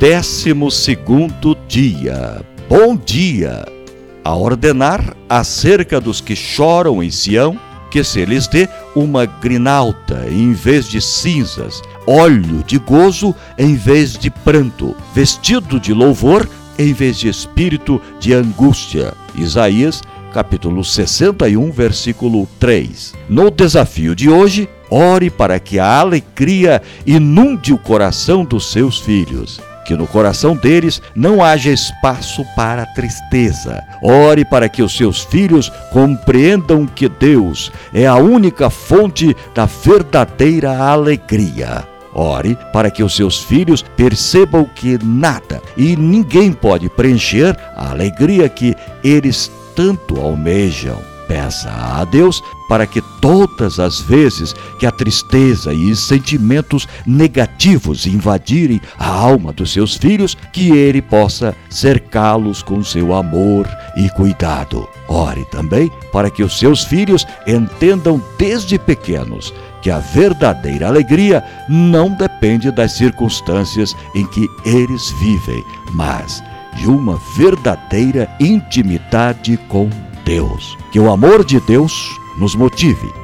décimo segundo dia. Bom dia! A ordenar acerca dos que choram em Sião, que se lhes dê uma grinalda em vez de cinzas, óleo de gozo em vez de pranto, vestido de louvor em vez de espírito de angústia. Isaías capítulo 61, versículo 3. No desafio de hoje, ore para que a alegria inunde o coração dos seus filhos. Que no coração deles não haja espaço para tristeza. Ore para que os seus filhos compreendam que Deus é a única fonte da verdadeira alegria. Ore para que os seus filhos percebam que nada e ninguém pode preencher a alegria que eles tanto almejam. Peça a Deus para que todas as vezes que a tristeza e sentimentos negativos invadirem a alma dos seus filhos, que ele possa cercá-los com seu amor e cuidado. Ore também para que os seus filhos entendam desde pequenos que a verdadeira alegria não depende das circunstâncias em que eles vivem, mas de uma verdadeira intimidade com Deus. Que o amor de Deus nos motive